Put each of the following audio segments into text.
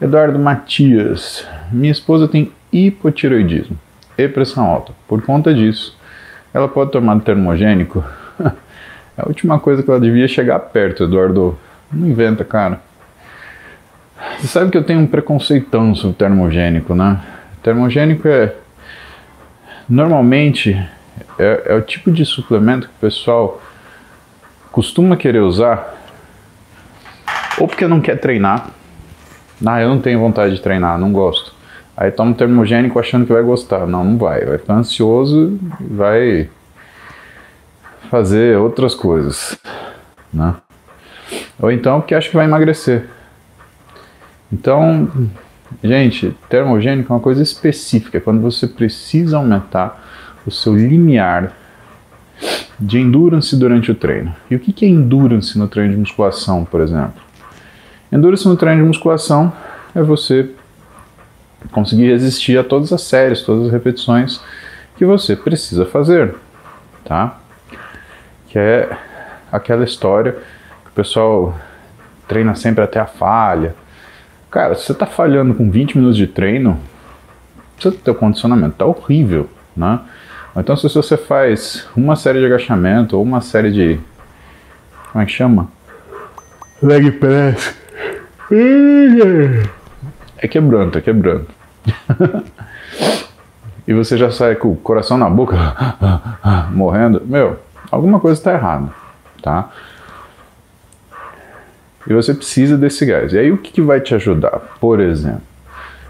Eduardo Matias, minha esposa tem hipotiroidismo e pressão alta. Por conta disso, ela pode tomar termogênico? é a última coisa que ela devia chegar perto, Eduardo. Não inventa, cara. Você sabe que eu tenho um preconceitão sobre termogênico, né? Termogênico é. Normalmente é, é o tipo de suplemento que o pessoal costuma querer usar ou porque não quer treinar. Ah, eu não tenho vontade de treinar, não gosto. Aí toma um termogênico achando que vai gostar. Não, não vai. Vai ficar ansioso vai fazer outras coisas, né? Ou então porque acha que vai emagrecer. Então, gente, termogênico é uma coisa específica, quando você precisa aumentar o seu limiar de endurance durante o treino. E o que é endurance no treino de musculação, por exemplo? Endurance no treino de musculação é você conseguir resistir a todas as séries, todas as repetições que você precisa fazer, tá? Que é aquela história que o pessoal treina sempre até a falha. Cara, se você está falhando com 20 minutos de treino, seu teu condicionamento tá horrível, né? Então se você faz uma série de agachamento ou uma série de como é que chama? Leg press é quebrando, é quebrando. e você já sai com o coração na boca, morrendo. Meu, alguma coisa está errada, tá? E você precisa desse gás. E aí o que, que vai te ajudar? Por exemplo,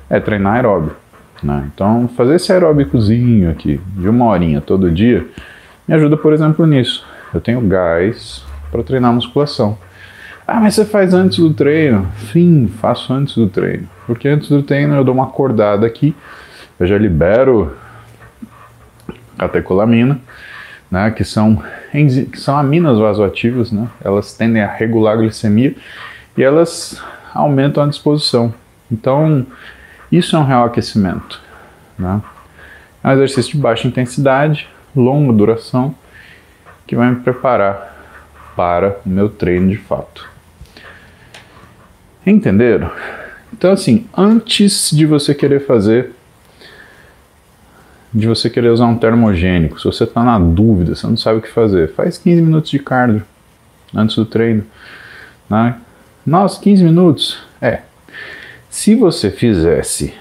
é treinar aeróbio. Né? Então, fazer esse aeróbicozinho aqui, de uma horinha todo dia, me ajuda, por exemplo, nisso. Eu tenho gás para treinar musculação. Ah, mas você faz antes do treino? Sim, faço antes do treino. Porque antes do treino eu dou uma acordada aqui, eu já libero catecolamina, né, que, são, que são aminas vasoativas, né, elas tendem a regular a glicemia e elas aumentam a disposição. Então, isso é um real aquecimento. Né? É um exercício de baixa intensidade, longa duração, que vai me preparar para o meu treino de fato. Entenderam? Então, assim, antes de você querer fazer, de você querer usar um termogênico, se você está na dúvida, você não sabe o que fazer, faz 15 minutos de cardio antes do treino. Né? Nossa, 15 minutos? É. Se você fizesse.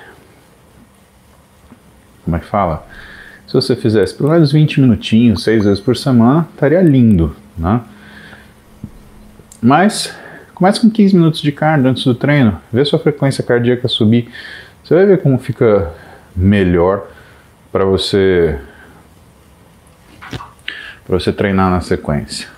Como é que fala? Se você fizesse pelo menos 20 minutinhos, 6 vezes por semana, estaria lindo. Né? Mas Comece com 15 minutos de cardio antes do treino, vê sua frequência cardíaca subir. Você vai ver como fica melhor para você para você treinar na sequência.